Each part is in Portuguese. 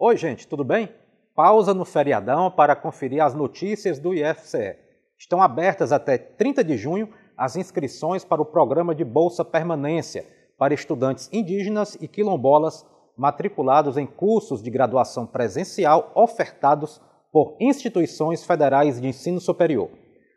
Oi, gente, tudo bem? Pausa no feriadão para conferir as notícias do IFCE. Estão abertas até 30 de junho as inscrições para o programa de Bolsa Permanência para estudantes indígenas e quilombolas matriculados em cursos de graduação presencial ofertados por instituições federais de ensino superior.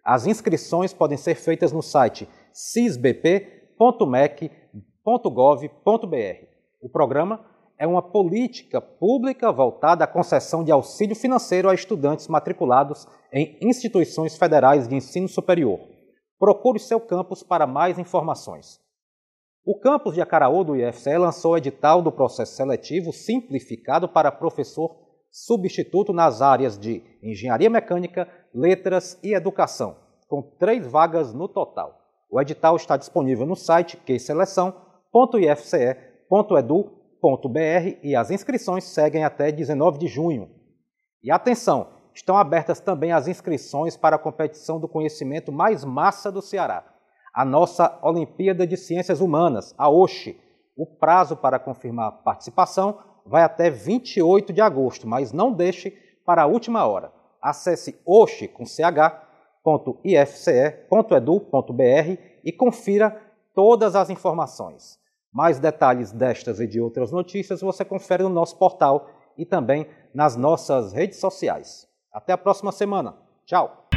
As inscrições podem ser feitas no site cisbp.mec.gov.br. O programa é uma política pública voltada à concessão de auxílio financeiro a estudantes matriculados em instituições federais de ensino superior. Procure seu campus para mais informações. O campus de Acaraú do IFCE lançou o edital do processo seletivo simplificado para professor substituto nas áreas de engenharia mecânica, letras e educação, com três vagas no total. O edital está disponível no site queiseleção.ifce.edu.br e as inscrições seguem até 19 de junho. E atenção, estão abertas também as inscrições para a competição do conhecimento mais massa do Ceará, a nossa Olimpíada de Ciências Humanas, a OSHE. O prazo para confirmar participação vai até 28 de agosto, mas não deixe para a última hora. Acesse oshe com ch.ifce.edu.br e confira todas as informações. Mais detalhes destas e de outras notícias você confere no nosso portal e também nas nossas redes sociais. Até a próxima semana. Tchau!